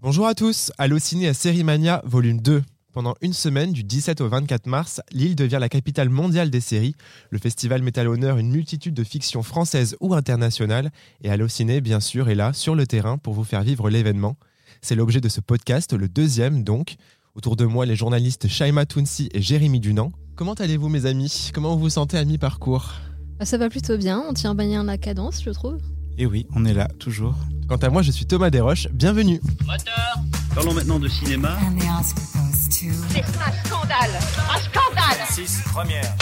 Bonjour à tous, Allociné à Sérimania, volume 2. Pendant une semaine, du 17 au 24 mars, Lille devient la capitale mondiale des séries. Le festival met à l'honneur une multitude de fictions françaises ou internationales. Et Allociné, bien sûr, est là, sur le terrain, pour vous faire vivre l'événement. C'est l'objet de ce podcast, le deuxième donc. Autour de moi, les journalistes Shaima Tounsi et Jérémy Dunant. Comment allez-vous, mes amis? Comment vous vous sentez à mi-parcours Ça va plutôt bien, on tient bien la cadence, je trouve. Et oui, on est là, toujours. Quant à moi, je suis Thomas Desroches. Bienvenue Parlons maintenant de cinéma. C'est un scandale Un scandale 6 première.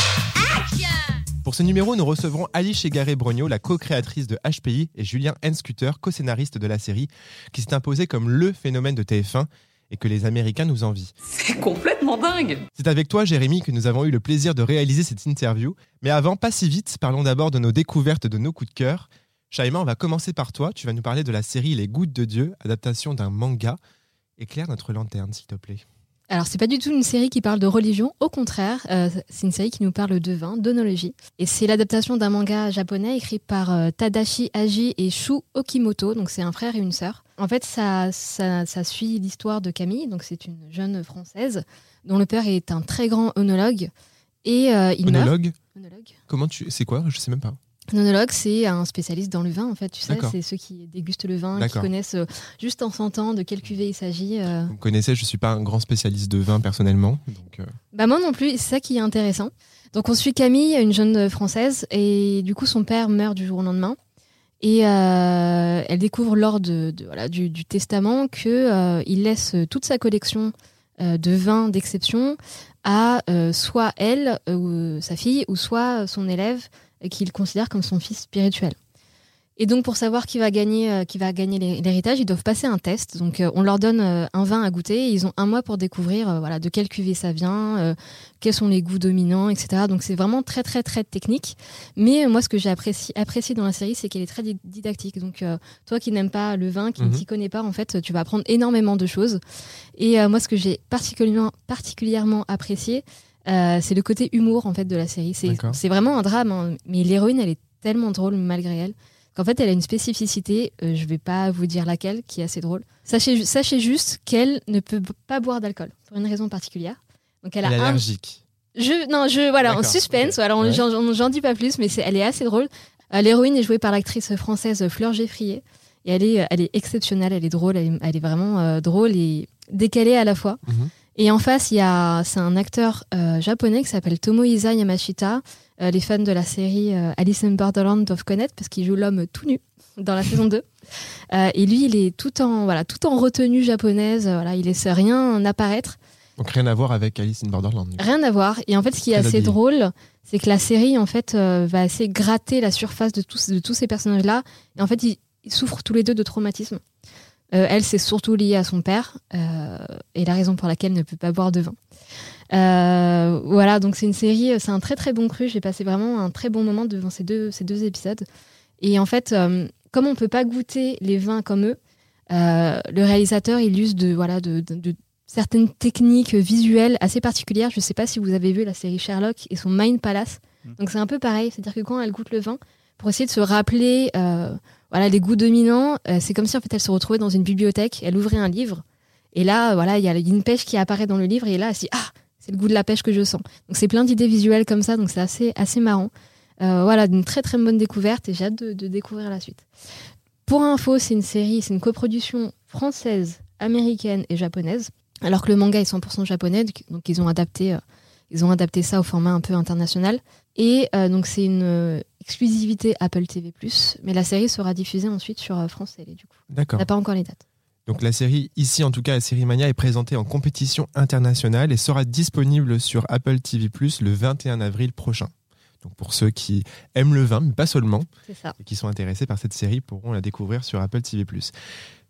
Pour ce numéro, nous recevrons Ali Chegaré-Brogno, la co-créatrice de HPI, et Julien Henscuter, co-scénariste de la série, qui s'est imposé comme le phénomène de TF1 et que les Américains nous envient. C'est complètement dingue C'est avec toi, Jérémy, que nous avons eu le plaisir de réaliser cette interview. Mais avant, pas si vite, parlons d'abord de nos découvertes, de nos coups de cœur. Shaima, on va commencer par toi. Tu vas nous parler de la série Les Gouttes de Dieu, adaptation d'un manga. Éclaire notre lanterne, s'il te plaît. Alors, c'est pas du tout une série qui parle de religion, au contraire, euh, c'est une série qui nous parle de vin, d'onologie. Et c'est l'adaptation d'un manga japonais écrit par euh, Tadashi Aji et Shu Okimoto, donc c'est un frère et une sœur. En fait, ça, ça, ça suit l'histoire de Camille, donc c'est une jeune française dont le père est un très grand onologue. Et euh, il meurt. Monologue Onologue. Comment tu. C'est quoi? Je sais même pas. Un onologue, c'est un spécialiste dans le vin, en fait, tu sais, c'est ceux qui dégustent le vin, qui connaissent euh, juste en sentant de quelle cuvée il s'agit. euh. Vous connaissez, je suis pas un grand spécialiste de vin personnellement. Donc, euh, Bah moi non plus, c'est ça qui est intéressant. Donc on suit Camille, une jeune française, et du coup son père meurt du jour au lendemain. Et elle découvre lors de, de- voilà, du, du testament que euh, il laisse toute sa collection de vins d'exception à soit elle, ou sa fille, ou soit son élève qu'il considère comme son fils spirituel. Et donc pour savoir qui va gagner, euh, qui va gagner l'hé- l'héritage, ils doivent passer un test. Donc euh, on leur donne euh, un vin à goûter. Et ils ont un mois pour découvrir voilà de quelle cuvée ça vient, quels sont les goûts dominants, etc. Donc c'est vraiment très très très technique. Mais moi ce que j'ai apprécié, apprécié dans la série, c'est qu'elle est très di- didactique. Donc toi qui n'aimes pas le vin, qui Mhm. ne t'y connais pas, en fait, tu vas apprendre énormément de choses. Et moi ce que j'ai particulièrement particulièrement apprécié, euh, c'est le côté humour en fait de la série. C'est vraiment un drame, hein. mais l'héroïne elle est tellement drôle malgré elle qu'en fait elle a une spécificité, euh, je vais pas vous dire laquelle, qui est assez drôle. Sachez, sachez juste qu'elle ne peut pas boire d'alcool pour une raison particulière. Donc elle elle est a un, allergique. je, non, je, voilà, en suspense. Alors, Ouais. j'en- dis pas plus, mais c'est, elle est assez drôle. Euh, L'héroïne est jouée par l'actrice française Fleur Geffrier. Et elle est, elle est exceptionnelle, elle est drôle, elle est, elle est vraiment euh, drôle et décalée à la fois. Mhm. Et en face, il y a, c'est un acteur euh, japonais qui s'appelle Tomohisa Yamashita. Euh, les fans de la série euh, Alice in Borderland doivent connaître parce qu'il joue l'homme tout nu dans la saison 2. Euh, et lui, il est tout en, voilà, tout en retenue japonaise. Voilà, il laisse rien apparaître. Donc rien à voir avec Alice in Borderland. Rien à voir. Et en fait, ce qui est assez habillé. drôle, c'est que la série, en fait, va assez gratter la surface de tous, de tous ces personnages-là. Et en fait, ils, ils souffrent tous les deux de traumatisme. Euh, elle, c'est surtout lié à son père, euh, et la raison pour laquelle elle ne peut pas boire de vin. Euh, voilà, donc c'est une série, c'est un très très bon cru. J'ai passé vraiment un très bon moment devant ces deux, ces deux épisodes. Et en fait, comme on peut pas goûter les vins comme eux, le réalisateur il use de voilà de, de- de certaines techniques visuelles assez particulières. Je sais pas si vous avez vu la série Sherlock et son Mind Palace. Mm. Donc c'est un peu pareil, c'est-à-dire que quand elle goûte le vin, pour essayer de se rappeler voilà les goûts dominants, euh, c'est comme si en fait elle se retrouvait dans une bibliothèque, elle ouvrait un livre et là voilà il y a une pêche qui apparaît dans le livre et là elle se dit ah c'est le goût de la pêche que je sens. Donc c'est plein d'idées visuelles comme ça, donc c'est assez marrant. Euh, voilà, une très très bonne découverte et j'ai hâte de, découvrir la suite. Pour info, c'est une série, c'est une coproduction française, américaine et japonaise, alors que le manga est 100% japonais, donc- ils ont adapté, euh, ils ont adapté ça au format un peu international. Et donc c'est une exclusivité Apple TV+, mais la série sera diffusée ensuite sur euh, France Télé du coup. On D'accord. n'a pas encore les dates. Donc la série, ici en tout cas, la série Mania est présentée en compétition internationale et sera disponible sur Apple TV Plus le 21 avril prochain. Donc pour ceux qui aiment le vin, mais pas seulement, ça. et qui sont intéressés par cette série pourront la découvrir sur Apple TV Plus.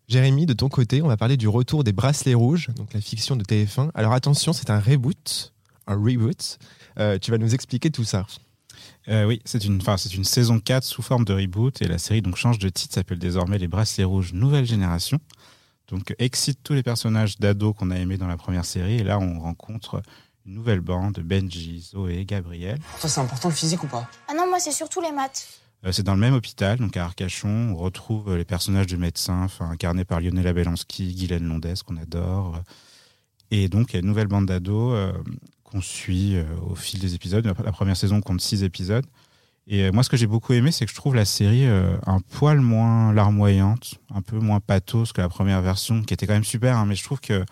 Jérémy, de ton côté, on va parler du retour des Bracelets Rouges, donc la fiction de TF1. Alors attention, c'est un reboot, un reboot. Euh, tu vas nous expliquer tout ça. Euh, oui, c'est une, c'est une saison 4 sous forme de reboot et la série donc change de titre, s'appelle désormais Les Bracelets Rouges Nouvelle Génération. Donc excite tous les personnages d'ados qu'on a aimés dans la première série et là on rencontre une nouvelle bande, Benji, Zoé, Gabriel. Toi, c'est important le physique ou pas? Ah non, moi, c'est surtout les maths. Euh, c'est dans le même hôpital, donc à Arcachon. On retrouve les personnages de médecins, enfin, incarnés par Lionel Abelansky, Guylaine Londès, qu'on adore. Et donc, il y a une nouvelle bande d'ados euh, qu'on suit euh, au fil des épisodes. La première saison compte six épisodes. Et euh, moi, ce que j'ai beaucoup aimé, c'est que je trouve la série euh, un poil moins larmoyante, un peu moins pathos que la première version, qui était quand même super, hein, mais je trouve que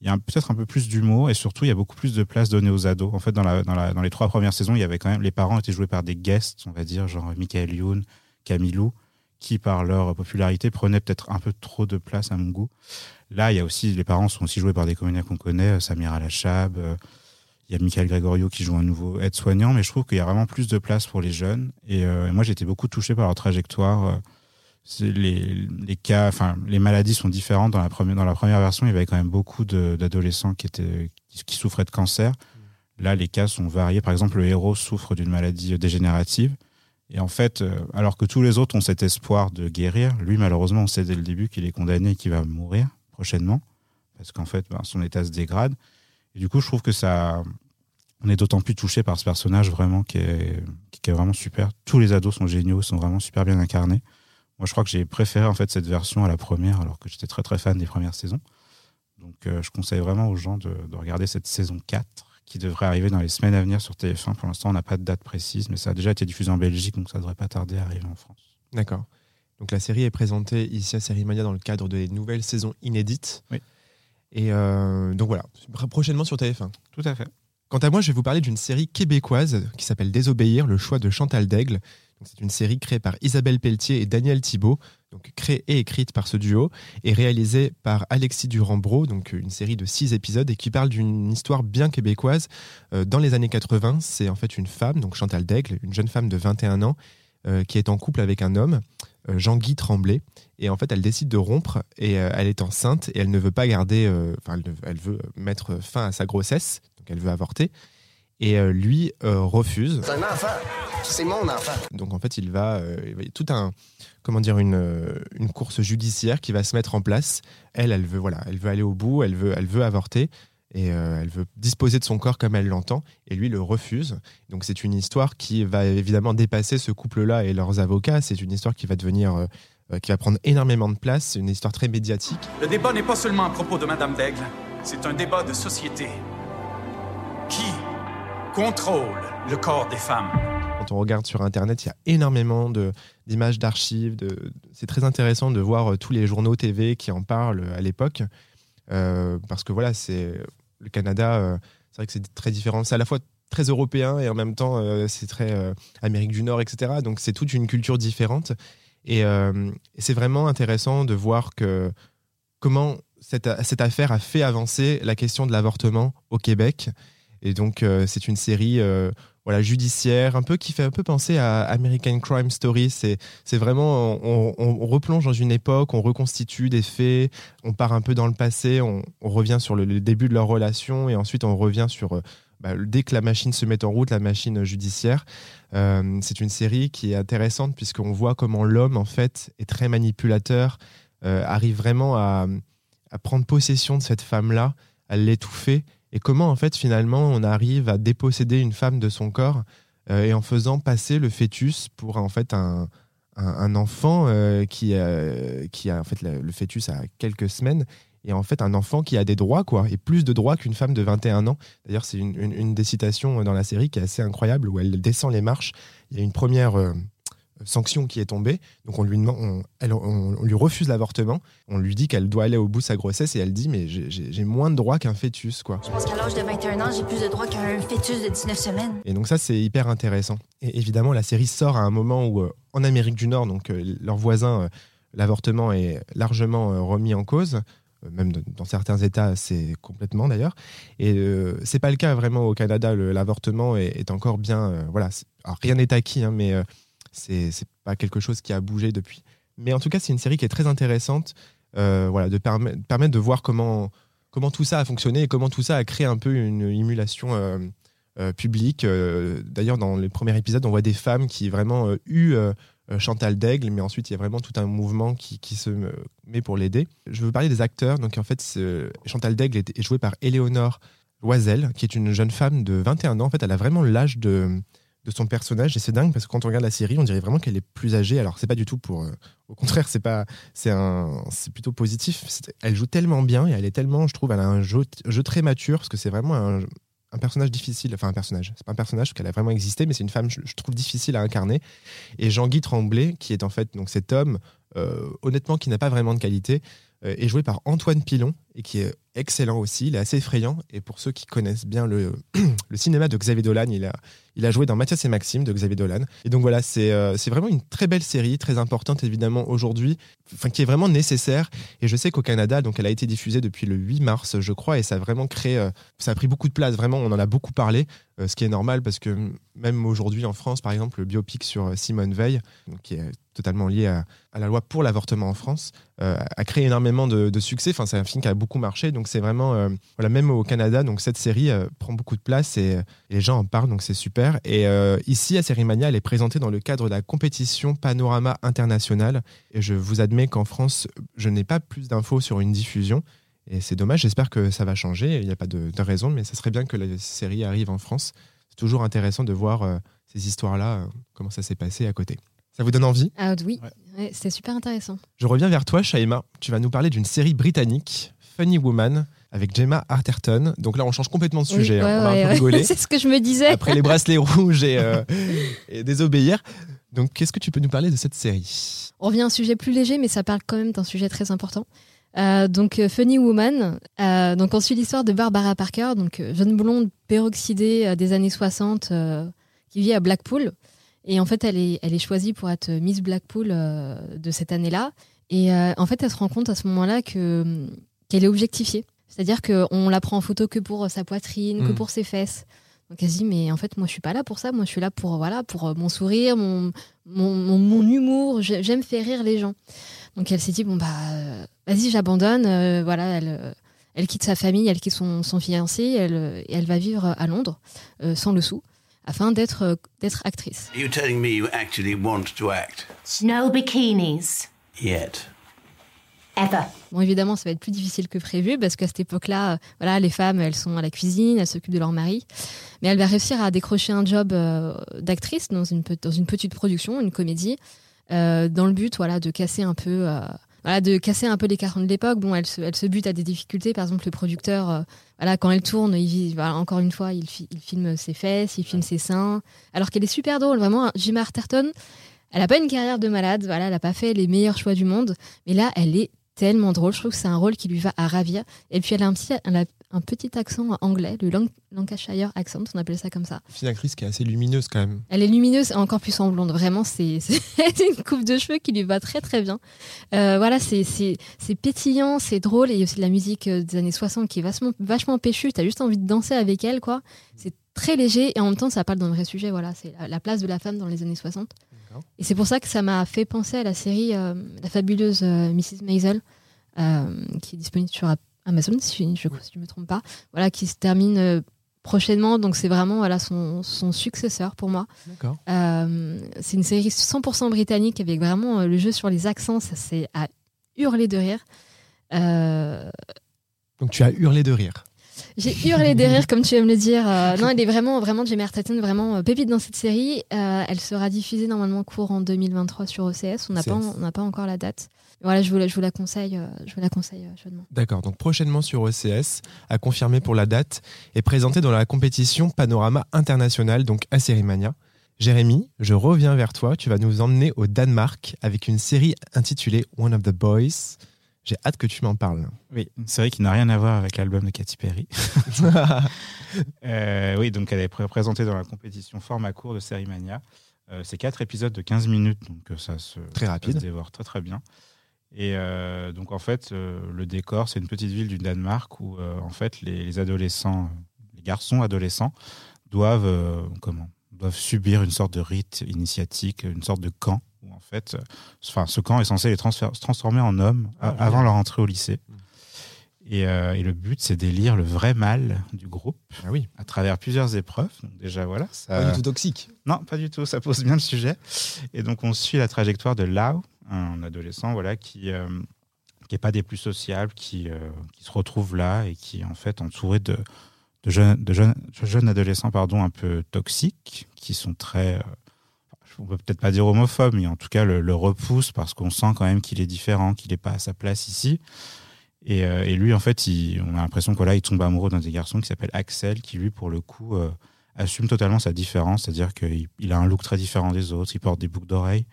il y a peut-être un peu plus d'humour et surtout il y a beaucoup plus de place donnée aux ados. En fait, dans, les trois premières saisons, il y avait quand même les parents étaient joués par des guests, on va dire, genre Michael Youn, Camilou, qui par leur popularité prenaient peut-être un peu trop de place à mon goût. Là, il y a aussi les parents sont aussi joués par des comédiens qu'on connaît, Samira Lachab, il y a Michael Gregorio qui joue un nouveau aide-soignant, mais je trouve qu'il y a vraiment plus de place pour les jeunes. Et, euh, moi, j'ai été beaucoup touché par leur trajectoire. Euh, Les, les cas, enfin, les maladies sont différentes. Dans la première, dans la première version, il y avait quand même beaucoup d'adolescents qui étaient, qui, souffraient de cancer. Là, les cas sont variés. Par exemple, le héros souffre d'une maladie dégénérative. Et en fait, euh, alors que tous les autres ont cet espoir de guérir, lui, malheureusement, on sait dès le début qu'il est condamné et qu'il va mourir prochainement. Parce qu'en fait, ben, son état se dégrade. Et du coup, je trouve que ça. On est d'autant plus touché par ce personnage vraiment qui est, qui est vraiment super. Tous les ados sont géniaux, sont vraiment super bien incarnés. Moi, je crois que j'ai préféré en fait cette version à la première, alors que j'étais très très fan des premières saisons. Donc, euh, je conseille vraiment aux gens de, de regarder cette saison 4 qui devrait arriver dans les semaines à venir sur TF1. Pour l'instant, on n'a pas de date précise, mais ça a déjà été diffusé en Belgique, donc ça devrait pas tarder à arriver en France. D'accord. Donc la série est présentée ici à Série Mania dans le cadre des nouvelles saisons inédites. Oui. Et euh, donc voilà, prochainement sur TF1. Tout à fait. Quant à moi, je vais vous parler d'une série québécoise qui s'appelle Désobéir, le choix de Chantal Daigle. C'est une série créée par Isabelle Pelletier et Daniel Thibault, donc créée et écrite par ce duo, et réalisée par Alexis Durand-Bro, donc une série de six épisodes, et qui parle d'une histoire bien québécoise. Euh, dans les années 80, c'est en fait une femme, donc Chantal Daigle, une jeune femme de 21 ans, euh, qui est en couple avec un homme, Jean-Guy Tremblay. Et en fait, elle décide de rompre et euh, elle est enceinte et elle ne veut pas garder, euh, enfin, elle, veut mettre fin à sa grossesse, donc elle veut avorter. Et euh, lui euh, refuse. C'est un enfant. C'est mon enfant. Donc en fait, il va, euh, il va- il y a tout un, comment dire, une, euh, une course judiciaire qui va se mettre en place. Elle, elle veut, voilà, elle veut aller au bout, elle veut, elle veut avorter et euh, elle veut disposer de son corps comme elle l'entend. Et lui le refuse. Donc c'est une histoire qui va évidemment dépasser ce couple-là et leurs avocats. C'est une histoire qui va devenir, euh, euh, qui va prendre énormément de place. C'est une histoire très médiatique. Le débat n'est pas seulement à propos de Madame Daigle, c'est un débat de société. Qui contrôle le corps des femmes Quand on regarde sur Internet, il y a énormément d'images d'archives. C'est très intéressant de voir tous les journaux TV qui en parlent à l'époque. Euh, parce que voilà, c'est le Canada, euh, c'est vrai que c'est très différent. C'est à la fois très européen et en même temps, euh, c'est très Amérique du Nord, etc. Donc c'est toute une culture différente. Et, c'est vraiment intéressant de voir que comment cette, affaire a fait avancer la question de l'avortement au Québec. Et donc, c'est une série voilà, judiciaire, un peu qui fait un peu penser à American Crime Story. C'est, c'est vraiment, on, on- on replonge dans une époque, on reconstitue des faits, on part un peu dans le passé, on, revient sur le, début de leur relation et ensuite on revient sur, euh, bah, dès que la machine se met en route, la machine judiciaire. Euh, c'est une série qui est intéressante puisqu'on voit comment l'homme, en fait, est très manipulateur, euh, arrive vraiment à, à prendre possession de cette femme-là, à l'étouffer et comment en fait finalement on arrive à déposséder une femme de son corps euh, et en faisant passer le fœtus pour en fait un, un, enfant euh, qui, euh, qui a en fait le, fœtus a quelques semaines et en fait un enfant qui a des droits quoi et plus de droits qu'une femme de 21 ans. D'ailleurs c'est une, une, une des citations dans la série qui est assez incroyable où elle descend les marches. Il y a une première sanction qui est tombée donc on lui demande on, elle- on- on lui refuse l'avortement on lui dit qu'elle doit aller au bout de sa grossesse et elle dit mais j'ai- moins de droits qu'un fœtus quoi Je pense qu'à l'âge de 21 ans, j'ai plus de droits qu'un fœtus de 19 semaines. et donc ça, c'est hyper intéressant. Et évidemment, la série sort à un moment où, euh, en Amérique du Nord, donc euh, leurs voisins, euh, l'avortement est largement euh, remis en cause. Même dans certains États, c'est complètement d'ailleurs. Et euh, c'est pas le cas vraiment au Canada. L'avortement est, est encore bien. euh, voilà, alors, rien n'est acquis, hein, mais euh, c'est pas quelque chose qui a bougé depuis. Mais en tout cas, c'est une série qui est très intéressante. euh, voilà, de permet- permettre de voir comment comment tout ça a fonctionné et comment tout ça a créé un peu une émulation. euh, euh, public. Euh, D'ailleurs, dans les premiers épisodes, on voit des femmes qui vraiment eu Chantal Daigle, mais ensuite il y a vraiment tout un mouvement qui, qui se met pour l'aider. Je veux parler des acteurs. Donc en fait, Chantal Daigle est, est jouée par Éléonore Loisel, qui est une jeune femme de 21 ans. En fait, elle a vraiment l'âge de, de son personnage et c'est dingue parce que quand on regarde la série, on dirait vraiment qu'elle est plus âgée. Alors c'est pas du tout pour, euh, au contraire, c'est pas, c'est un, c'est plutôt positif. Elle joue tellement bien et elle est tellement, je trouve, elle a un jeu, jeu très mature parce que c'est vraiment un, un personnage difficile. Enfin un personnage, c'est pas un personnage qu'elle a vraiment existé, mais c'est une femme, je, je trouve difficile à incarner. Et Jean-Guy Tremblay, qui est en fait donc cet homme, euh, honnêtement, qui n'a pas vraiment de qualité, euh, est joué par Antoine Pilon et qui est excellent aussi. Il est assez effrayant. Et pour ceux qui connaissent bien le, le cinéma de Xavier Dolan, il a, il a joué dans Mathias et Maxime de Xavier Dolan. Et donc voilà, c'est euh, vraiment une très belle série, très importante évidemment aujourd'hui, enfin qui est vraiment nécessaire. Et je sais qu'au Canada, donc elle a été diffusée depuis le 8 mars, je crois, et ça a vraiment créé, euh, ça a pris beaucoup de place. Vraiment, on en a beaucoup parlé, euh, ce qui est normal parce que même aujourd'hui en France, par exemple, le biopic sur euh, Simone Veil, qui est totalement lié à, la loi pour l'avortement en France, a créé énormément de, de succès. Enfin, c'est un film qui a beaucoup marché, donc c'est vraiment, euh, voilà, même au Canada, donc cette série euh, prend beaucoup de place et, et les gens en parlent, donc c'est super. Et euh, ici, à Sérimania, elle est présentée dans le cadre de la compétition Panorama International. Et je vous admets qu'en France, je n'ai pas plus d'infos sur une diffusion. Et c'est dommage, j'espère que ça va changer. Il n'y a pas de, de raison, mais ça serait bien que la série arrive en France. C'est toujours intéressant de voir euh, ces histoires-là, euh, comment ça s'est passé à côté. Ça vous donne envie? Ah oui, Ouais. Ouais, c'était super intéressant. Je reviens vers toi, Shaima. Tu vas nous parler d'une série britannique, Funny Woman, avec Gemma Arterton. Donc là, on change complètement de sujet. Oui, hein. on un peu ouais. C'est ce que je me disais. Après les bracelets rouges et, euh, et désobéir. Donc, qu'est-ce que tu peux nous parler de cette série? On revient à un sujet plus léger, mais ça parle quand même d'un sujet très important. Euh, donc euh, Funny Woman, euh, donc on suit l'histoire de Barbara Parker, donc jeune blonde peroxydée des années 60 euh, qui vit à Blackpool. Et en fait, elle est, elle est choisie pour être Miss Blackpool de cette année-là. Et en fait, elle se rend compte à ce moment-là que qu'elle est objectifiée. C'est-à-dire qu'on la prend en photo que pour sa poitrine, que Mm. pour ses fesses. Donc elle se dit, mais en fait, moi, je suis pas là pour ça. Moi, je suis là pour, voilà, pour euh, mon sourire, mon, mon, mon, mon humour. J'ai- J'aime faire rire les gens. Donc elle s'est dit, bon, bah, euh, vas-y, j'abandonne. Euh, voilà, elle, elle quitte sa famille, elle quitte son, son fiancé, elle, et elle va vivre à Londres, euh, sans le sou, afin d'être euh, d'être actrice. Are you telling me you actually want to act? No bikinis. Yet. Ever. Bon, évidemment, ça va être plus difficile que prévu parce qu'à cette époque-là, euh, voilà, les femmes, elles sont à la cuisine, elles s'occupent de leur mari. Mais elle va réussir à décrocher un job euh, d'actrice dans une, dans une petite production, une comédie, euh, dans le but, voilà, de casser un peu, voilà, de casser un peu les cartons de l'époque. Bon, elle se, elle se bute à des difficultés. Par exemple, le producteur, voilà, quand elle tourne, il, vit- voilà, encore une fois, il, fi- il filme ses fesses, il filme ses seins, alors qu'elle est super drôle, vraiment. Jim Arterton, elle n'a pas une carrière de malade, voilà, elle n'a pas fait les meilleurs choix du monde, mais là, elle est tellement drôle. Je trouve que c'est un rôle qui lui va à ravir. Et puis, elle a un petit, elle a un petit accent anglais, le Lanc- Lancashire accent, on appelle ça comme ça. C'est une actrice qui est assez lumineuse quand même. Elle est lumineuse et encore plus en blonde. Vraiment, c'est une coupe de cheveux qui lui va très très bien. Euh, voilà, c'est pétillant, c'est drôle. Et il y a aussi de la musique euh, des années 60 qui est vachement, vachement péchue. T'as juste envie de danser avec elle, quoi. C'est très léger et en même temps, ça parle d'un vrai sujet. Voilà, c'est la, la place de la femme dans les années 60. Et c'est pour ça que ça m'a fait penser à la série euh, La fabuleuse euh, Mrs. Maisel, euh, qui est disponible sur Amazon, si je ne me trompe pas. Voilà, qui se termine prochainement. Donc c'est vraiment voilà, son, son successeur pour moi. C'est une série 100% britannique avec vraiment le jeu sur les accents, ça c'est à hurler de rire. Donc tu as hurlé de rire. J'ai hurlé de rire, comme tu aimes le dire. Euh, non, elle est vraiment, vraiment, Jamie Arterton, vraiment euh, pépite dans cette série. Euh, elle sera diffusée normalement courant 2023 sur OCS. On n'a pas, OCS. on n'a pas encore la date. Voilà, je vous la, je vous la conseille, je vous la conseille chaudement. D'accord, donc prochainement sur OCS, à confirmer pour la date, et présenté dans la compétition Panorama International, donc à Sérimania. Jérémy, je reviens vers toi. Tu vas nous emmener au Danemark avec une série intitulée One of the Boys. J'ai hâte que tu m'en parles. Oui, une série qui n'a rien à voir avec l'album de Katy Perry. Euh, oui, donc elle est pré- présentée dans la compétition format court de Sérimania. Euh, c'est quatre épisodes de 15 minutes, donc euh, ça se, Très ça rapide. se dévore très très bien. Et euh, donc en fait, euh, le décor, c'est une petite ville du Danemark où euh, en fait les, les adolescents, les garçons adolescents doivent euh, comment doivent subir une sorte de rite initiatique, une sorte de camp où en fait, euh, enfin ce camp est censé les transfer- se transformer en hommes Ah, génial. avant leur entrée au lycée. Mm. Et, euh, et le but, c'est d'élire le vrai mal du groupe Ah oui, à travers plusieurs épreuves. Donc déjà, voilà. Ça... pas du tout toxique. Non, pas du tout. Ça pose bien le sujet. Et donc, on suit la trajectoire de Lau, un adolescent voilà, qui euh, qui est pas des plus sociables, qui, euh, qui se retrouve là et qui est en fait entouré de, de jeunes, de jeunes, de jeunes adolescents pardon, un peu toxiques, qui sont très, euh, on peut peut-être pas dire homophobes, mais en tout cas le, le repousse parce qu'on sent quand même qu'il est différent, qu'il n'est pas à sa place ici. Et, euh, et lui, en fait, il, on a l'impression que voilà, il tombe amoureux d'un des garçons qui s'appelle Axel, qui lui, pour le coup, euh, assume totalement sa différence, c'est-à-dire qu'il il a un look très différent des autres, il porte des boucles d'oreilles.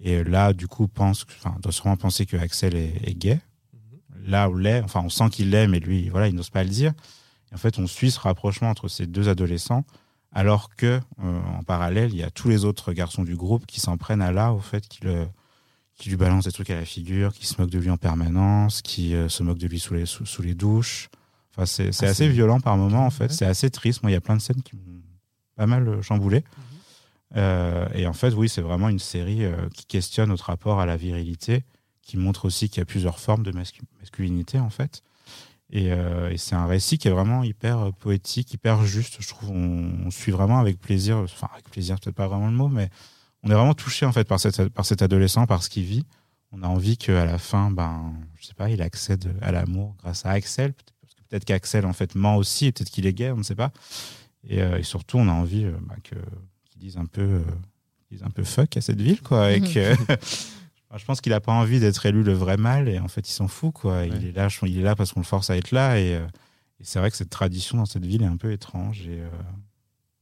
Et là, du coup, pense, enfin, doit sûrement penser que Axel est, est gay. Là où l'est, enfin, on sent qu'il l'est, mais lui, voilà, il n'ose pas le dire. Et en fait, on suit ce rapprochement entre ces deux adolescents, alors que, euh, en parallèle, il y a tous les autres garçons du groupe qui s'en prennent à là, au fait, qui, le, qui lui balancent des trucs à la figure, qui se moquent de lui en permanence, qui euh, se moquent de lui sous les, sous, sous les douches. Enfin, c'est c'est Ah, assez c'est- violent par moment, en fait. Ouais. C'est assez triste. Moi, il y a plein de scènes qui m'ont pas mal euh, chamboulé. Euh, et en fait, oui, c'est vraiment une série qui questionne notre rapport à la virilité, qui montre aussi qu'il y a plusieurs formes de mascu- masculinité, en fait. Et, euh, et c'est un récit qui est vraiment hyper euh, poétique, hyper juste. Je trouve on, on suit vraiment avec plaisir, enfin avec plaisir, peut-être pas vraiment le mot, mais on est vraiment touché en fait par, cette, par cet adolescent, par ce qu'il vit. On a envie qu'à la fin, ben, je sais pas, il accède à l'amour grâce à Axel. Peut-être parce que peut-être qu'Axel en fait ment aussi, et peut-être qu'il est gay, on ne sait pas. Et, euh, et surtout, on a envie bah, que qu'ils disent un peu, euh, disent un peu fuck à cette ville, quoi. Et Mhm. que, je pense qu'il a pas envie d'être élu le vrai mal, et en fait, il s'en fout, quoi. Il est là, il est là parce qu'on le force à être là, et, euh, et c'est vrai que cette tradition dans cette ville est un peu étrange. Et, euh,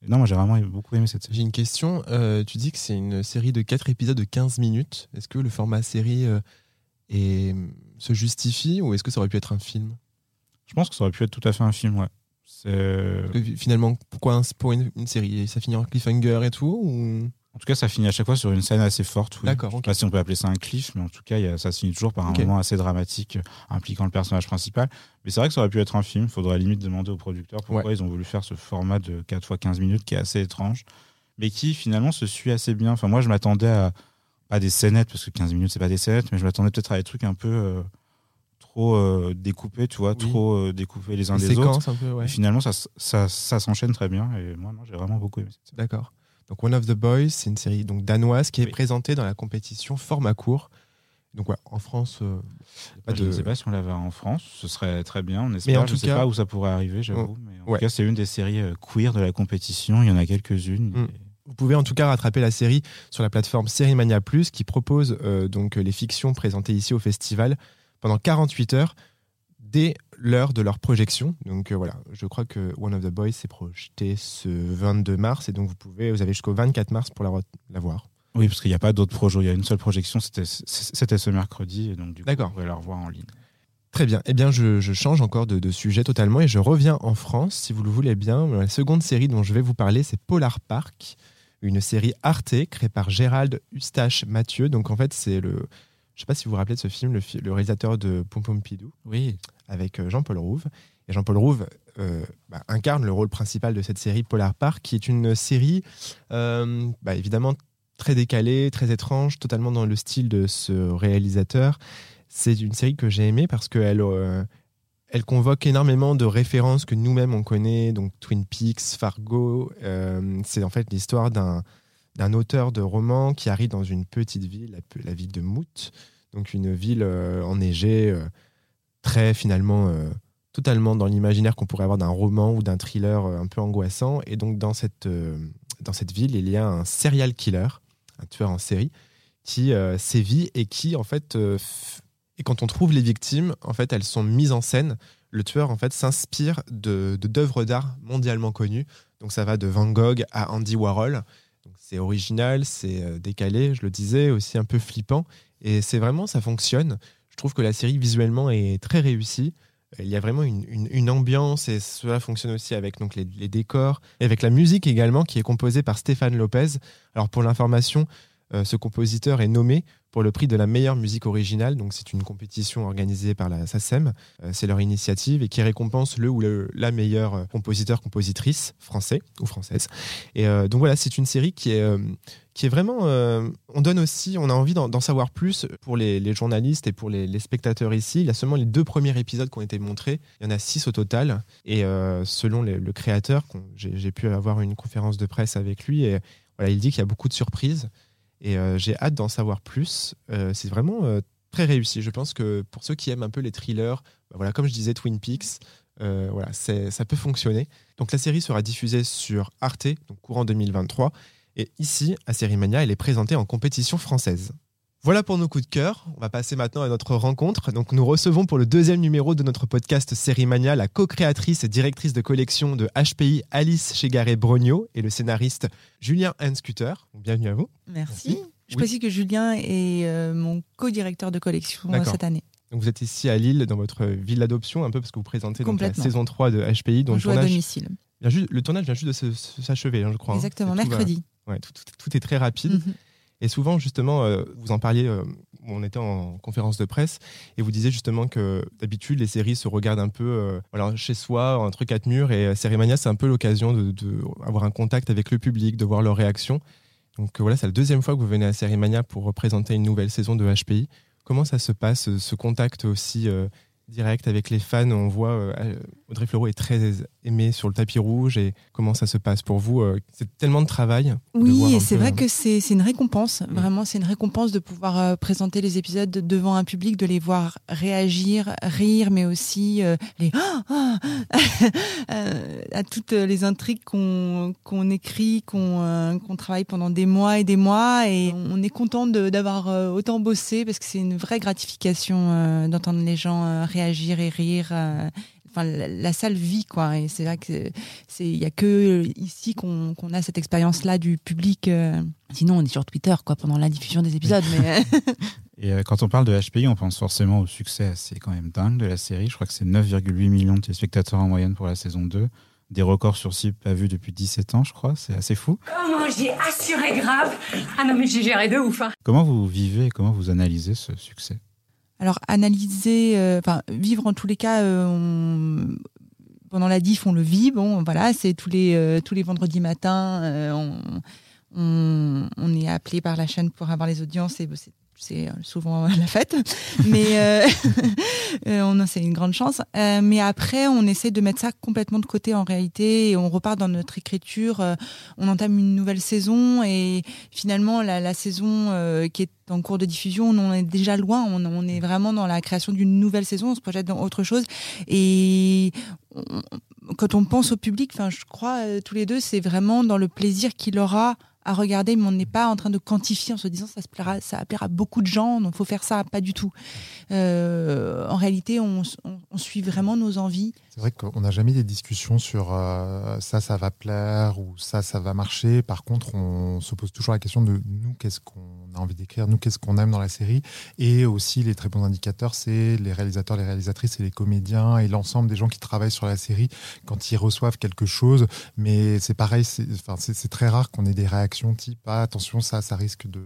et non, moi j'ai vraiment beaucoup aimé cette série. J'ai une question. Euh, tu dis que c'est une série de 4 épisodes de 15 minutes. Est-ce que le format série euh, est- se justifie ou est-ce que ça aurait pu être un film? Je pense que ça aurait pu être tout à fait un film, ouais. Finalement, pourquoi un- pour une, une série? Ça finit en cliffhanger et tout ou... En tout cas, ça finit à chaque fois sur une scène assez forte. oui. D'accord, Je sais pas si on peut appeler ça un cliff, mais en tout cas, ça finit toujours par un moment assez dramatique euh, impliquant le personnage principal. Mais c'est vrai que ça aurait pu être un film. Il faudrait limite demander aux producteurs pourquoi ils ont voulu faire ce format de 4 fois 15 minutes qui est assez étrange, mais qui finalement se suit assez bien. Enfin, moi, je m'attendais à pas des scénettes, parce que 15 minutes, c'est pas des scénettes, mais je m'attendais peut-être à des trucs un peu euh, trop euh, découpés, tu vois, Oui. trop euh, découpés les uns des autres. un peu, ouais. Et finalement, ça, s- ça, ça s'enchaîne très bien. Et moi, j'ai vraiment beaucoup aimé. D'accord. Donc One of the Boys, c'est une série donc danoise qui est Oui. présentée dans la compétition format court. Donc voilà, en France, euh, pas je de- ne sais pas si on l'avait en France, ce serait très bien. On espère. en je tout ne sais cas- pas où ça pourrait arriver, j'avoue. mais en Ouais. tout cas, c'est une des séries euh, queer de la compétition. Il y en a quelques-unes. Mm. Et- Vous pouvez en tout cas rattraper la série sur la plateforme Sérimania Plus qui propose euh, donc les fictions présentées ici au festival pendant 48 heures dès l'heure de leur projection. Donc euh, voilà, je crois que One of the Boys s'est projeté ce 22 mars et donc vous pouvez, vous avez jusqu'au 24 mars pour la, voir. Oui, parce qu'il n'y a pas d'autres projets. Il y a une seule projection. C'était ce mercredi. Et donc, du coup, vous pourrez la revoir en ligne. Très bien. Eh bien, je, je change encore de, de sujet totalement et je reviens en France, si vous le voulez bien. La seconde série dont je vais vous parler, c'est Polar Park, une série Arte créée par Gérald Eustache Mathieu. Donc en fait, c'est le, je sais pas si vous vous rappelez de ce film, le, fi- le réalisateur de Pom Pom Pidou, Oui. avec euh, Jean-Paul Rouve. Et Jean-Paul Rouve euh, bah, incarne le rôle principal de cette série Polar Park, qui est une série euh, bah, évidemment très décalée, très étrange, totalement dans le style de ce réalisateur. C'est une série que j'ai aimée parce qu'elle euh, elle convoque énormément de références que nous-mêmes on connaît, donc Twin Peaks, Fargo. C'est en fait l'histoire d'un d'un auteur de roman qui arrive dans une petite ville, la, la ville de Mout, donc une ville euh, enneigée, euh, très finalement euh, totalement dans l'imaginaire qu'on pourrait avoir d'un roman ou d'un thriller un peu angoissant. Et donc dans cette, dans cette ville, il y a un serial killer, un tueur en série, qui sévit et qui en fait, et quand on trouve les victimes, en fait, elles sont mises en scène. Le tueur en fait s'inspire de- d'œuvres d'art mondialement connues. Donc ça va de Van Gogh à Andy Warhol. C'est original, c'est euh, décalé, je le disais, aussi un peu flippant. Et c'est vraiment, ça fonctionne. Je trouve que la série visuellement est très réussie. Il y a vraiment une, ambiance et cela fonctionne aussi avec donc, les, les décors et avec la musique également qui est composée par Stéphane Lopez. Alors pour l'information, euh, ce compositeur est nommé pour le prix de la meilleure musique originale. Donc c'est une compétition organisée par la SACEM. Euh, c'est leur initiative et qui récompense le ou la meilleure euh, compositeur-compositrice français ou française. Et euh, donc voilà, c'est une série qui est, qui est vraiment. on donne aussi, on a envie d'en savoir plus pour les, journalistes et pour les, spectateurs ici. Il y a seulement les deux premiers épisodes qui ont été montrés. Il y en a six au total. Et selon le créateur, j'ai pu avoir une conférence de presse avec lui et il dit qu'il y a beaucoup de surprises. Et euh, j'ai hâte d'en savoir plus. Euh, c'est vraiment euh, très réussi. Je pense que pour ceux qui aiment un peu les thrillers, bah voilà, comme je disais, Twin Peaks, voilà, ça peut fonctionner. Donc la série sera diffusée sur Arte, donc courant 2023. Et ici, à Série Mania, elle est présentée en compétition française. Voilà pour nos coups de cœur. On va passer maintenant à notre rencontre. Donc, nous recevons pour le deuxième numéro de notre podcast Série Mania la co-créatrice et directrice de collection de HPI Alice Chegaré-Brogno et le scénariste Julien Hanscuter. Bienvenue à vous. Merci. Merci. Je Oui. précise que Julien est euh, mon co-directeur de collection cette année. Donc, vous êtes ici à Lille, dans votre ville d'adoption, un peu parce que vous présentez donc, la saison 3 de HPI. dont On le joue à tournage domicile. le tournage vient juste de s'achever, hein, je crois. hein. Exactement, va- mercredi. ouais, tout, tout- tout est très rapide. Mhm. Et souvent, justement, euh, vous en parliez, euh, on était en conférence de presse, et vous disiez justement que d'habitude, les séries se regardent un peu euh, voilà, chez soi, truc à murs, et euh, Série Mania, c'est un peu l'occasion de, de avoir un contact avec le public, de voir leurs réactions. Donc voilà, c'est la deuxième fois que vous venez à Série Mania pour représenter une nouvelle saison de HPI. Comment ça se passe, ce contact aussi direct avec les fans? On voit Audrey Fleurot est très aimée sur le tapis rouge, et comment ça se passe pour vous euh, C'est tellement de travail. Oui, et c'est peu, vrai euh, que c'est c'est une récompense. Vraiment, c'est une récompense de pouvoir euh, présenter les épisodes devant un public, de les voir réagir, rire, mais aussi euh, les Ah Ah Euh, à toutes les intrigues qu'on qu'on écrit, qu'on euh, qu'on travaille pendant des mois et des mois. Et on est content de- d'avoir autant bossé parce que c'est une vraie gratification euh, d'entendre les gens réagir et rire. Enfin, la, la salle vit, quoi. Et c'est vrai que c'est il y a que ici qu'on qu'on a cette expérience là du public euh. sinon on est sur Twitter quoi pendant la diffusion des épisodes mais euh, Et euh, quand on parle de HPI, on pense forcément au succès assez quand même dingue de la série. Je crois que c'est 9,8 millions de téléspectateurs en moyenne pour la saison 2. Des records sur cible pas vus depuis 17 ans, je crois. C'est assez fou. Comment j'ai assuré grave? Ah non mais j'ai géré de ouf hein. Comment vous vivez et comment vous analysez ce succès? Alors analyser euh, enfin vivre en tous les cas euh, pendant la diff on le vit. Bon voilà c'est tous les euh, tous les vendredis matins on, on, est appelé par la chaîne pour avoir les audiences et c'est souvent la fête, mais euh, euh, on c'est une grande chance. Euh, mais après, on essaie de mettre ça complètement de côté en réalité et on repart dans notre écriture. euh, on entame une nouvelle saison et finalement la, saison euh, qui est en cours de diffusion, on est déjà loin. On, est vraiment dans la création d'une nouvelle saison. On se projette dans autre chose et quand on pense au public, je crois euh, tous les deux, c'est vraiment dans le plaisir qu'il aura à regarder, mais on n'est pas en train de quantifier en se disant ça se plaira, ça plaira à beaucoup de gens, donc faut faire ça, pas du tout. Euh, en réalité, on, suit vraiment nos envies. C'est vrai qu'on n'a jamais des discussions sur euh, ça, ça va plaire ou ça, ça va marcher. Par contre, on se pose toujours la question de nous, qu'est-ce qu'on envie d'écrire, nous, qu'est-ce qu'on aime dans la série. Et aussi, les très bons indicateurs, c'est les réalisateurs, les réalisatrices et les comédiens et l'ensemble des gens qui travaillent sur la série quand ils reçoivent quelque chose. Mais c'est pareil, c'est très rare qu'on ait des réactions type ah, attention, ça, ça risque de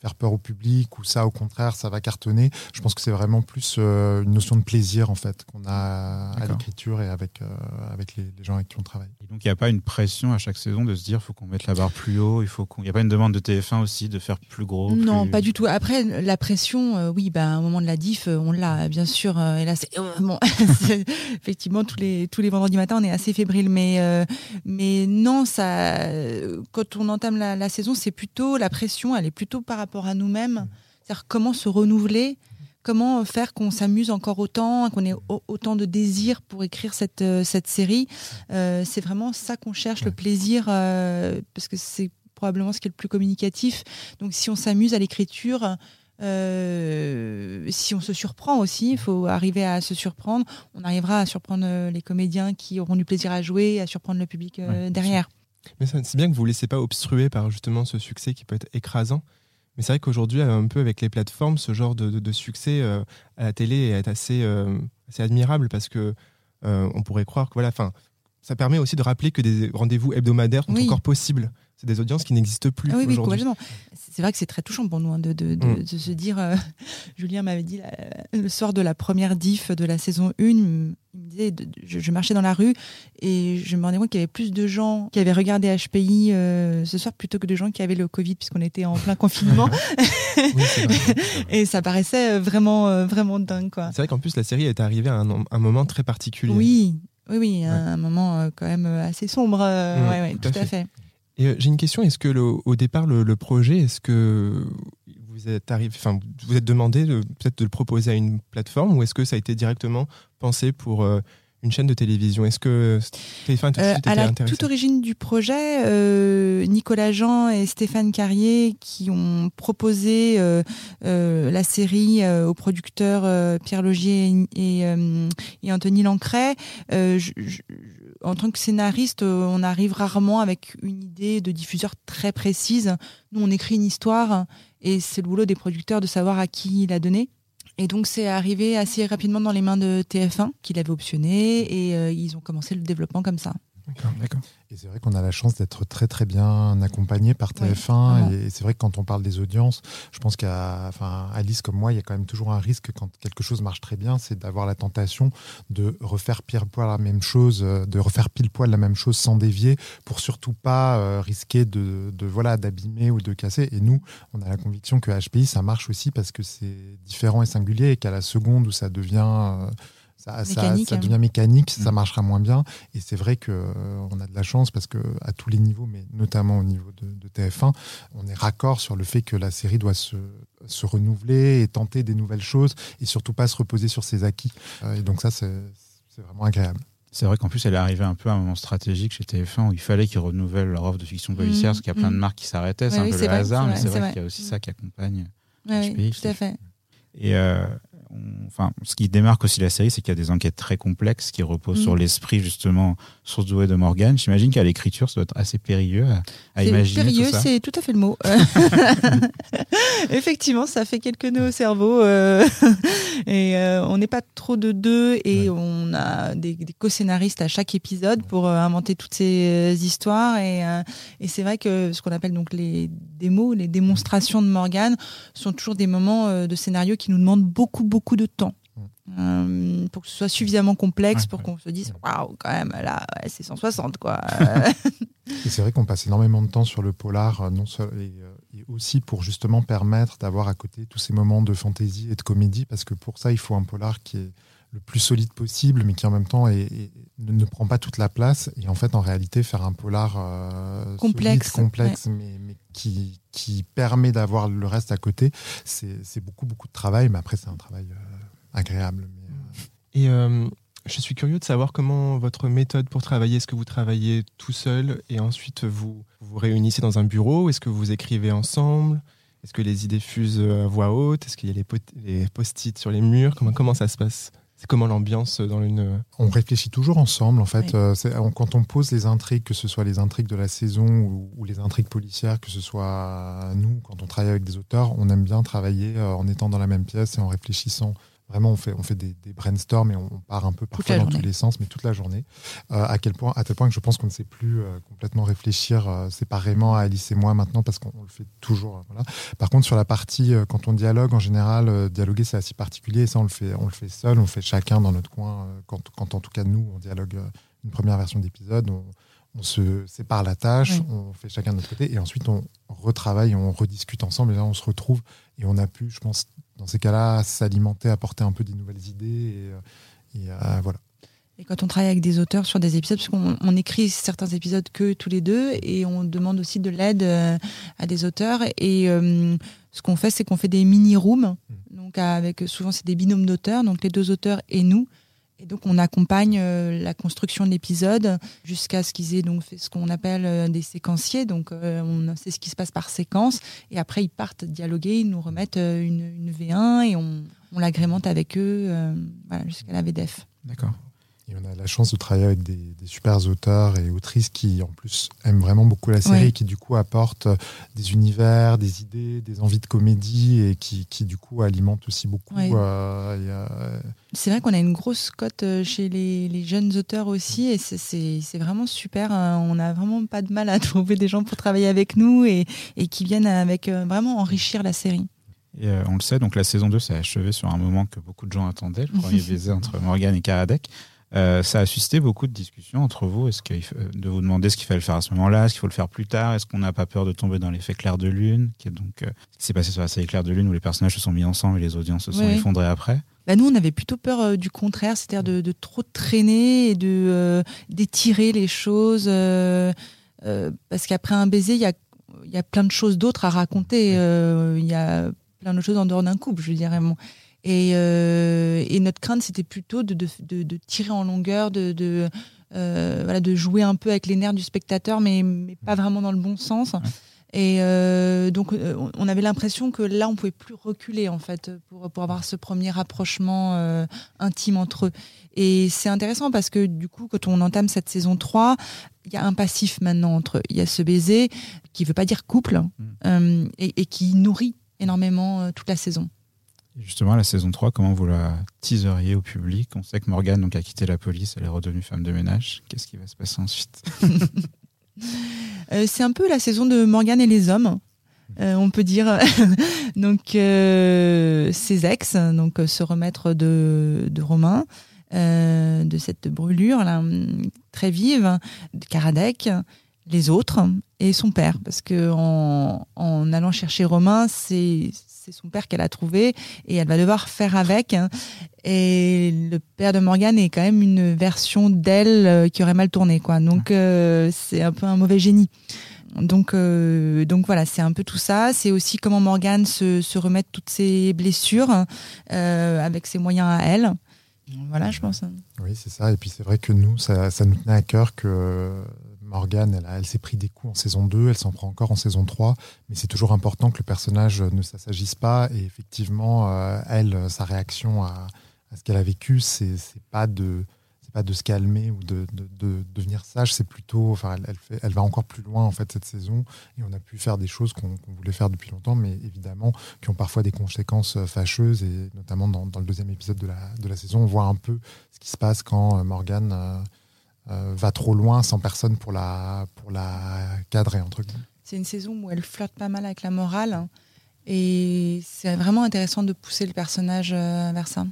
faire peur au public ou ça, au contraire, ça va cartonner. Je pense que c'est vraiment plus euh, une notion de plaisir en fait qu'on a à l'écriture et avec, euh, avec les, les gens avec qui on travaille. Et donc il n'y a pas une pression à chaque saison de se dire faut qu'on mette la barre plus haut, il faut qu'on. Il n'y a pas une demande de TF1 aussi de faire plus gros. Non, plus- pas du tout. Après, la pression, euh, oui, bah, au moment de la diff, on l'a, bien sûr. euh, et là, c'est euh, bon. effectivement, tous les tous les vendredis matins, on est assez fébrile, mais euh, mais non, ça. Quand on entame la, la saison, c'est plutôt la pression. Elle est plutôt par rapport à nous-mêmes. C'est-à-dire comment se renouveler. Comment faire qu'on s'amuse encore autant, qu'on ait au- autant de désir pour écrire cette, euh, cette série Euh, C'est vraiment ça qu'on cherche, le plaisir, euh, parce que c'est probablement ce qui est le plus communicatif. Donc si on s'amuse à l'écriture, euh, si on se surprend aussi, il faut arriver à se surprendre. On arrivera à surprendre les comédiens qui auront du plaisir à jouer, à surprendre le public euh, Ouais, derrière. Mais c'est bien que vous ne vous laissez pas obstruer par justement ce succès qui peut être écrasant. Mais c'est vrai qu'aujourd'hui, un peu avec les plateformes, ce genre de, de- de succès euh, à la télé est assez, euh, assez admirable parce que euh, on pourrait croire que voilà, enfin, ça permet aussi de rappeler que des rendez-vous hebdomadaires sont Oui. encore possibles. C'est des audiences qui n'existent plus Ah oui, oui, complètement. C'est vrai que c'est très touchant pour nous hein, de, de, de- Mm. de se dire. euh, Julien m'avait dit la- le soir de la première diff de la saison 1, il me disait je, je marchais dans la rue et je me rendais compte qu'il y avait plus de gens qui avaient regardé HPI euh, ce soir plutôt que de gens qui avaient le Covid puisqu'on était en plein confinement. Oui, vrai. et ça paraissait euh, vraiment, euh, vraiment dingue. C'est vrai qu'en plus, la série est arrivée à un, un moment très particulier. Oui, oui, oui, un, un moment quand même assez sombre. euh, Mm, ouais, ouais, tout tout, à à fait. fait. Et euh, j'ai une question. Est-ce que le- au départ, le, le projet, est-ce que vous êtes arrivé, enfin, vous êtes demandé de- peut-être de le proposer à une plateforme ou est-ce que ça a été directement pensé pour euh, une chaîne de télévision? Est-ce que TF1 tout de Euh, à la toute origine du projet, euh, Nicolas Jean et Stéphane Carrier qui ont proposé euh, euh, la série euh, aux producteurs euh, Pierre Logier et, et, euh, et Anthony Lancret. Euh, je- je- en tant que scénariste, euh, on arrive rarement avec une idée de diffuseur très précise. Nous, on écrit une histoire et c'est le boulot des producteurs de savoir à qui il a donné. Et donc c'est arrivé assez rapidement dans les mains de TF1 qui l'avait optionné et euh, ils ont commencé le développement comme ça. D'accord. Et c'est vrai qu'on a la chance d'être très très bien accompagné par Oui, TF1. vraiment. et c'est vrai que quand on parle des audiences, je pense qu'à enfin, Alice comme moi, il y a quand même toujours un risque quand quelque chose marche très bien, c'est d'avoir la tentation de refaire pile poil la même chose, euh, de refaire pile poil la même chose sans dévier, pour surtout pas euh, risquer de, de voilà d'abîmer ou de casser. Et nous, on a la conviction que HPI ça marche aussi parce que c'est différent et singulier et qu'à la seconde où ça devient euh, ça, ça- Mécanique, ça hein. devient mécanique, ça Mm. marchera moins bien. Et c'est vrai que euh, on a de la chance parce que à tous les niveaux, mais notamment au niveau de, de TF1, on est raccord sur le fait que la série doit se, se renouveler et tenter des nouvelles choses et surtout pas se reposer sur ses acquis. Euh, et donc ça, c'est vraiment agréable. C'est vrai qu'en plus, elle est arrivée un peu à un moment stratégique chez TF1 où il fallait qu'ils renouvellent leur offre de fiction policière Mhm, parce qu'il y a plein de mhm. marques qui s'arrêtaient. C'est Ouais, un oui, peu le vrai, hasard, mais c'est vrai vrai. qu'il y a aussi ça qui accompagne. Ouais, HPI, oui, tout à fait. Et euh, enfin, ce qui démarque aussi la série, c'est qu'il y a des enquêtes très complexes qui reposent sur l'esprit justement sourdoué de Morgan. J'imagine qu'à l'écriture, ça doit être assez périlleux à, à imaginer périlleux, c'est tout à fait le mot. Effectivement, ça fait quelques nœuds au cerveau. euh, et euh, on n'est pas trop de deux et on a des, des co-scénaristes à chaque épisode pour euh, inventer toutes ces histoires. Et, et c'est vrai que ce qu'on appelle donc les démos, les démonstrations de Morgane sont toujours des moments de scénario qui nous demandent beaucoup, beaucoup de temps. Euh, pour que ce soit suffisamment complexe Ouais, pour ouais. qu'on se dise waouh quand même là ouais, c'est 160 quoi Et c'est vrai qu'on passe énormément de temps sur le polar, euh, non seul, et, euh, et aussi pour justement permettre d'avoir à côté tous ces moments de fantaisie et de comédie, parce que pour ça, il faut un polar qui est le plus solide possible, mais qui en même temps est- est- ne, ne prend pas toute la place. Et en fait, en réalité, faire un polar euh, Complexe, solide, complexe, mais, mais qui, qui permet d'avoir le reste à côté, c'est c'est beaucoup, beaucoup de travail, mais après, c'est un travail euh, agréable. Mais, euh, Et euh, je suis curieux de savoir comment votre méthode pour travailler. Est-ce que vous travaillez tout seul et ensuite vous vous, réunissez dans un bureau? Est-ce que vous écrivez ensemble? Est-ce que les idées fusent à voix haute? Est-ce qu'il y a les, les post-it sur les murs? Comment, comment ça se passe? C'est comment l'ambiance dans une... On réfléchit toujours ensemble, en fait. Oui. Euh, on- quand on pose les intrigues, que ce soit les intrigues de la saison ou, ou les intrigues policières, que ce soit nous, quand on travaille avec des auteurs, on aime bien travailler euh, en étant dans la même pièce et en réfléchissant. Vraiment, on fait, on fait des, des brainstorms et on, on part un peu parfois dans journée. tous les sens, mais toute la journée. Euh, à, quel point, à tel point que je pense qu'on ne sait plus euh, complètement réfléchir euh, séparément à Alice et moi maintenant, parce qu'on on le fait toujours. euh, voilà. Par contre, sur la partie, quand on dialogue, en général, dialoguer, c'est assez particulier. Et ça, on le fait, on le fait seul, on le fait chacun dans notre coin. quand, quand, en tout cas, nous, on dialogue une première version d'épisode, on, on se sépare la tâche, Oui. on fait chacun de notre côté, et ensuite, on retravaille, on rediscute ensemble, et là, on se retrouve, et on a pu, je pense, dans ces cas-là, s'alimenter, apporter un peu des nouvelles idées, et, euh, et, euh, voilà. Et quand on travaille avec des auteurs sur des épisodes, parce qu'on on écrit certains épisodes que tous les deux, et on demande aussi de l'aide euh, à des auteurs. Et euh, ce qu'on fait, c'est qu'on fait des mini-rooms. Donc avec souvent c'est des binômes d'auteurs, donc les deux auteurs et nous. Et donc on accompagne euh, la construction de l'épisode jusqu'à ce qu'ils aient donc fait ce qu'on appelle euh, des séquenciers. Donc euh, on sait ce qui se passe par séquence. Et après ils partent dialoguer, ils nous remettent une, une V1 et on, l'agrémente avec eux jusqu'à la VDF. D'accord. Et on a la chance de travailler avec des, des super auteurs et autrices qui, en plus, aiment vraiment beaucoup la série Ouais. et qui, du coup, apportent des univers, des idées, des envies de comédie et qui, qui du coup, alimentent aussi beaucoup. Ouais. euh, euh, C'est vrai qu'on a une grosse cote euh, chez les, les jeunes auteurs aussi et c'est- vraiment super. hein. On n'a vraiment pas de mal à trouver des gens pour travailler avec nous et, et qui viennent avec euh, vraiment enrichir la série. Et euh, on le sait, donc la saison 2 s'est achevée sur un moment que beaucoup de gens attendaient, le premier baiser entre Morgan et Karadec. Euh, ça a suscité beaucoup de discussions entre vous. Est-ce faut- de vous demander ce qu'il fallait faire à ce moment-là, est-ce qu'il faut le faire plus tard, est-ce qu'on n'a pas peur de tomber dans l'effet clair de lune, qui est donc euh, ce qui s'est passé sur la série Clair de lune où les personnages se sont mis ensemble et les audiences se sont effondrées après? Bah, nous, on avait plutôt peur euh, du contraire, c'est-à-dire de, de trop traîner et de euh, d'étirer les choses. euh, euh, parce qu'après un baiser, il y a, il y a plein de choses d'autres à raconter. euh, Il y a plein de choses en dehors d'un couple, je dirais. Bon. Et, euh, et notre crainte, c'était plutôt de, de, de, de tirer en longueur, de, euh, voilà, de jouer un peu avec les nerfs du spectateur, mais, mais pas vraiment dans le bon sens. Et euh, donc, on- avait l'impression que là, on pouvait plus reculer, en fait, pour, pour avoir ce premier rapprochement euh, intime entre eux. Et c'est intéressant parce que, du coup, quand on entame cette saison 3, il y a un passif maintenant entre eux. Il y a ce baiser qui veut pas dire couple euh, et, et qui nourrit énormément toute la saison. Justement, la saison 3, comment vous la teaseriez au public? On sait que Morgane donc, a quitté la police, elle est redevenue femme de ménage. Qu'est-ce qui va se passer ensuite? Euh, c'est un peu la saison de Morgane et les hommes. euh, on peut dire donc euh, ses ex donc se remettre de, de Romain de cette brûlure là très vive de Karadec les autres et son père parce que en, en allant chercher Romain c'est c'est son père qu'elle a trouvé et elle va devoir faire avec et le père de Morgane est quand même une version d'elle euh, qui aurait mal tourné quoi donc euh, c'est un peu un mauvais génie donc, euh, donc voilà, c'est un peu tout ça. C'est aussi comment Morgane se, se remet toutes ses blessures avec ses moyens à elle. Voilà, je pense. Oui, c'est ça. Et puis c'est vrai que nous, ça, ça nous tenait à cœur que Morgane, elle, s'est pris des coups en saison 2, elle s'en prend encore en saison 3, mais c'est toujours important que le personnage ne s'assagisse pas. Et effectivement, euh, elle, sa réaction à, ce qu'elle a vécu, c'est pas de pas de se calmer ou de, de- de devenir sage, c'est plutôt, enfin, elle, va encore plus loin en fait cette saison, et on a pu faire des choses qu'on voulait faire depuis longtemps, mais évidemment qui ont parfois des conséquences euh, fâcheuses, et notamment dans, le deuxième épisode de la, saison, on voit un peu ce qui se passe quand euh, Morgane euh, euh, va trop loin sans personne pour la, pour la cadrer, entre guillemets. C'est une saison où elle flirte pas mal avec la morale. hein. Et c'est vraiment intéressant de pousser le personnage euh, vers ça.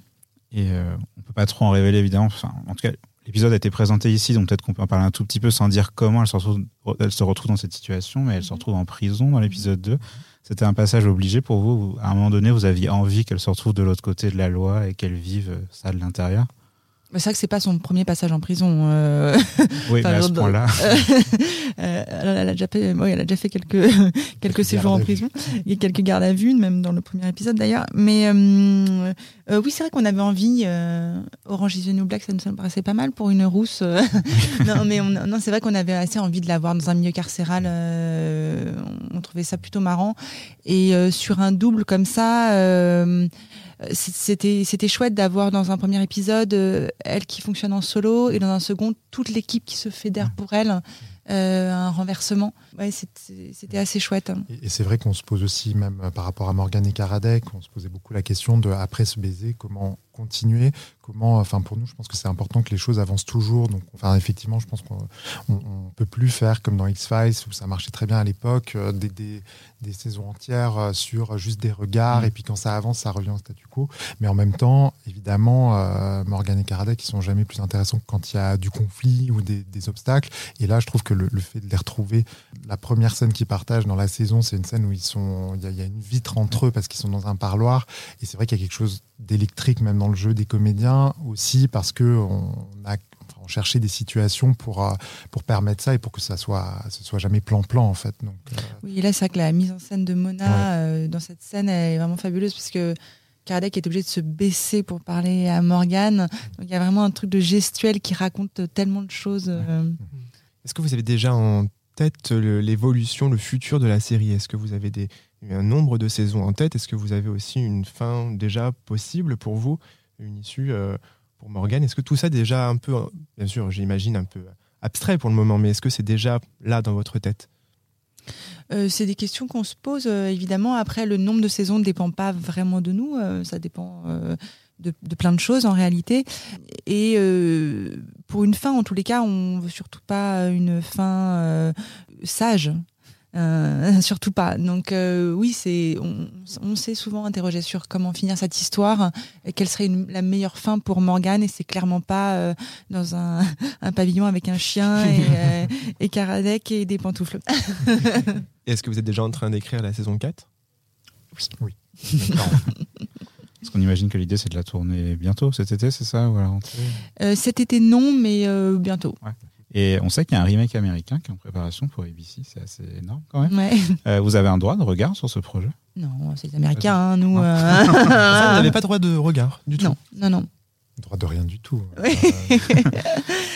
Et euh, on peut pas trop en révéler, évidemment. Enfin, en tout cas, l'épisode a été présenté ici, donc peut-être qu'on peut en parler un tout petit peu sans dire comment elle se retrouve, elle se retrouve dans cette situation, mais elle se retrouve en prison dans l'épisode 2. C'était un passage obligé pour vous. Vous- À un moment donné, vous aviez envie qu'elle se retrouve de l'autre côté de la loi et qu'elle vive euh, ça de l'intérieur. C'est vrai que c'est pas son premier passage en prison. euh. Oui, mais à ce point-là. euh, elle, a déjà fait, oui, elle a déjà fait quelques, quelques séjours en prison. Il y a quelques gardes à vue, même dans le premier épisode d'ailleurs. Mais euh, euh, oui, c'est vrai qu'on avait envie. Orange is the New Black, ça nous paraissait pas mal pour une rousse. non, mais on- non, c'est vrai qu'on avait assez envie de la voir dans un milieu carcéral. on trouvait ça plutôt marrant. Et sur un double comme ça. Euh, c'était c'était chouette d'avoir dans un premier épisode euh, elle qui fonctionne en solo et dans un second toute l'équipe qui se fédère pour elle euh, un renversement ouais c'était assez chouette hein. Et, et c'est vrai qu'on se pose aussi, même euh, par rapport à Morgane et Karadec, on se posait beaucoup la question de, après ce baiser, comment continuer comment, enfin pour nous, je pense que c'est important que les choses avancent toujours. Donc, enfin, effectivement, je pense qu'on on, on peut plus faire comme dans X-Files où ça marchait très bien à l'époque, euh, des, des, des saisons entières sur juste des regards, et puis quand ça avance, ça revient au statu quo. Mais en même temps, évidemment, euh, Morgan et Karadec, ils sont jamais plus intéressants que quand il y a du conflit ou des, des obstacles. Et là, je trouve que le, le fait de les retrouver, la première scène qu'ils partagent dans la saison, c'est une scène où ils sont, il y, a- il y a une vitre entre eux parce qu'ils sont dans un parloir. Et c'est vrai qu'il y a quelque chose d'électrique même dans le jeu des comédiens aussi parce que on a on cherchait des situations pour, euh, pour permettre ça et pour que ça soit, ce soit jamais plan-plan en fait. Donc, euh, Oui, et là, c'est vrai que la mise en scène de Mona euh, dans cette scène elle est vraiment fabuleuse parce que Karadec est obligé de se baisser pour parler à Morgane. Donc il y a vraiment un truc de gestuel qui raconte tellement de choses. euh. Est-ce que vous avez déjà en tête le- l'évolution, le futur de la série? Est-ce que vous avez un nombre de saisons en tête? Est-ce que vous avez aussi une fin déjà possible pour vous? Une issue euh, pour Morgane? Est-ce que tout ça déjà un peu, euh, bien sûr, j'imagine un peu abstrait pour le moment, mais est-ce que c'est déjà là dans votre tête? Euh, c'est des questions qu'on se pose euh, évidemment. Après, le nombre de saisons ne dépend pas vraiment de nous. euh, ça dépend euh, de, de plein de choses en réalité. Et euh, pour une fin, en tous les cas, on veut surtout pas une fin euh, sage. Euh, surtout pas. Donc oui, c'est on, on s'est souvent interrogé sur comment finir cette histoire, et quelle serait une- la meilleure fin pour Morgane, et c'est clairement pas dans un, un pavillon avec un chien et, et Karadec et des pantoufles. Est-ce que vous êtes déjà en train d'écrire la saison 4 Oui. Parce qu'on imagine que l'idée c'est de la tourner bientôt cet été, c'est ça ou à la rentrée? Euh, cet été, non, mais euh, bientôt. Et on sait qu'il y a un remake américain qui est en préparation pour ABC, c'est assez énorme quand même. Ouais. Euh, vous avez un droit de regard sur ce projet? Non, c'est les Américains, hein, nous. Euh, Ça, vous n'avez pas droit de regard du tout. Non, non, non. Droit de rien du tout. Euh,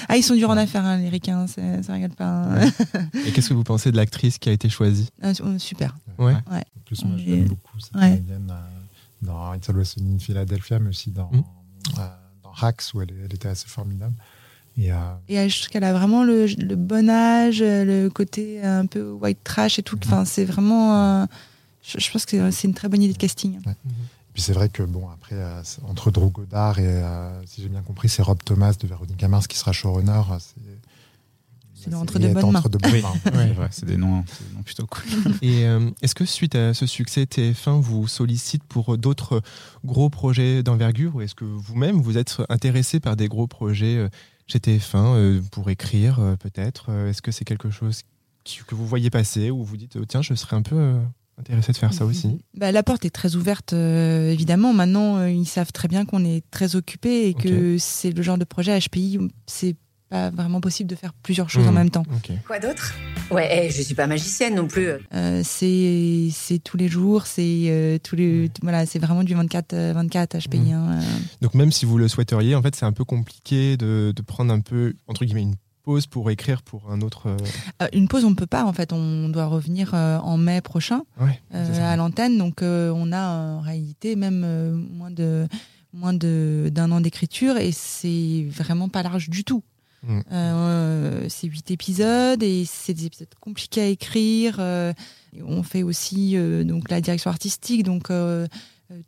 ah, ils sont durs en affaires, hein, les ricains, ça, ça rigole pas. hein. Et qu'est-ce que vous pensez de l'actrice qui a été choisie? Ah, euh, super. Ouais. Ouais. En plus, moi, je l'aime beaucoup, cette euh, dans It's Always Sunny in Philadelphia, mais aussi dans, Mm. euh, dans Hacks, où elle, était assez formidable. Et, euh, Et elle, je trouve qu'elle a vraiment le, le bon âge, le côté un peu white trash et tout. Enfin, c'est vraiment. euh, je, je pense que c'est- une très bonne idée de casting. puis c'est vrai que, bon, après, euh, entre Drew Goddard et, euh, si j'ai bien compris, c'est Rob Thomas de Véronica Mars qui sera showrunner. euh, C'est C'est entre de bonnes mains. de bonnes Oui, mains. c'est des noms, c'est des noms plutôt cool. Et euh, est-ce que suite à ce succès, TF1 vous sollicite pour d'autres gros projets d'envergure ou est-ce que vous-même vous êtes intéressé par des gros projets euh, chez TF1 euh, pour écrire euh, peut-être Euh, Est-ce que c'est quelque chose qui- que vous voyez passer ou vous dites euh, tiens je serais un peu euh, intéressé de faire ça aussi? Bah, la porte est très ouverte, euh, évidemment. Maintenant, euh, ils savent très bien qu'on est très occupé et que c'est le genre de projet HPI, où c'est pas vraiment possible de faire plusieurs choses en Mhm. même temps. Quoi d'autre? Ouais, eh, je suis pas magicienne non plus. Euh, c'est c'est tous les jours, c'est euh, tous les voilà, c'est vraiment du 24 euh, 24 HPI. Hein, euh. Donc même si vous le souhaiteriez, en fait c'est un peu compliqué de, de prendre un peu entre guillemets une pause pour écrire pour un autre. euh, Euh, une pause, on ne peut pas. En fait, on doit revenir euh, en mai prochain Ouais. euh, à l'antenne. Donc, euh, on a en réalité même euh, moins de moins de d'un an d'écriture et c'est vraiment pas large du tout. Mm. Euh, c'est huit épisodes et c'est des épisodes compliqués à écrire. euh, on fait aussi euh, donc la direction artistique. Donc euh, euh,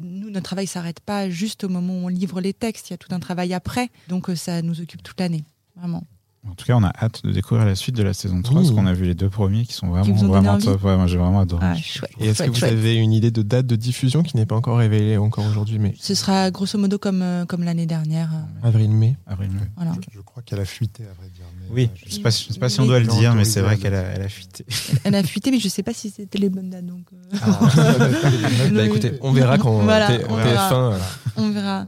nous, notre travail s'arrête pas juste au moment où on livre les textes. Il y a tout un travail après. Donc euh, ça nous occupe toute l'année, vraiment. En tout cas, on a hâte de découvrir la suite de la saison 3 Ouh. parce qu'on a vu les deux premiers qui sont vraiment, donné vraiment top. Ouais, moi, j'ai vraiment adoré. Ah, chouette, Et est-ce que vous chouette. avez une idée de date de diffusion qui n'est pas encore révélée encore aujourd'hui, mais Ce sera grosso modo comme, euh, comme l'année dernière. avril-mai Avril, mai. Voilà. Je, je crois qu'elle a fuité, à vrai dire. mais, Oui, euh, je sais pas, si- je sais pas si on Oui. doit le dire, mais c'est vrai qu'elle le a, elle a fuité. Elle a fuité, mais je sais pas si c'était les bonnes dates. Donc, euh, Ah, Bah Le- écoutez, on verra quand Voilà, on TF1. verra. euh, on verra.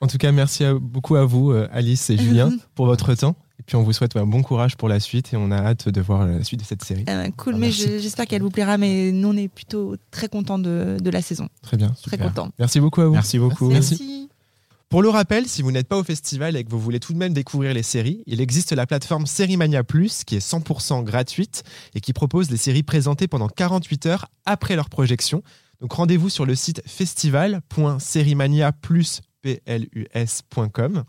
En tout cas, merci à- beaucoup à vous, euh, Alice et Julien, pour votre temps. Et puis on vous souhaite un bon courage pour la suite et on a hâte de voir la suite de cette série. Euh, cool, Ah, mais j'espère qu'elle vous plaira. Mais nous, on est plutôt très contents de, de la saison. Très bien. Très Super. contents. Merci beaucoup à vous. Merci beaucoup. Merci. Pour le rappel, si vous n'êtes pas au festival et que vous voulez tout de même découvrir les séries, il existe la plateforme Sérimania Plus qui est 100% gratuite et qui propose les séries présentées pendant 48 heures après leur projection. Donc rendez-vous sur le site festivalia-plus.com.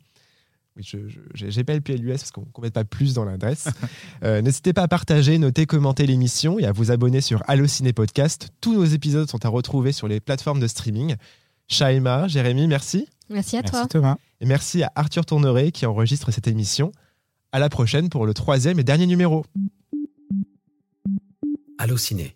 Oui, j'ai pas le PLUS parce qu'on ne met pas plus dans l'adresse. Euh, N'hésitez pas à partager, noter, commenter l'émission et à vous abonner sur Allociné Podcast. Tous nos épisodes sont à retrouver sur les plateformes de streaming. Shaima, Jérémy, merci. Merci à toi. Merci Thomas. Et merci à Arthur Tourneret qui enregistre cette émission. À la prochaine pour le troisième et dernier numéro. Allociné,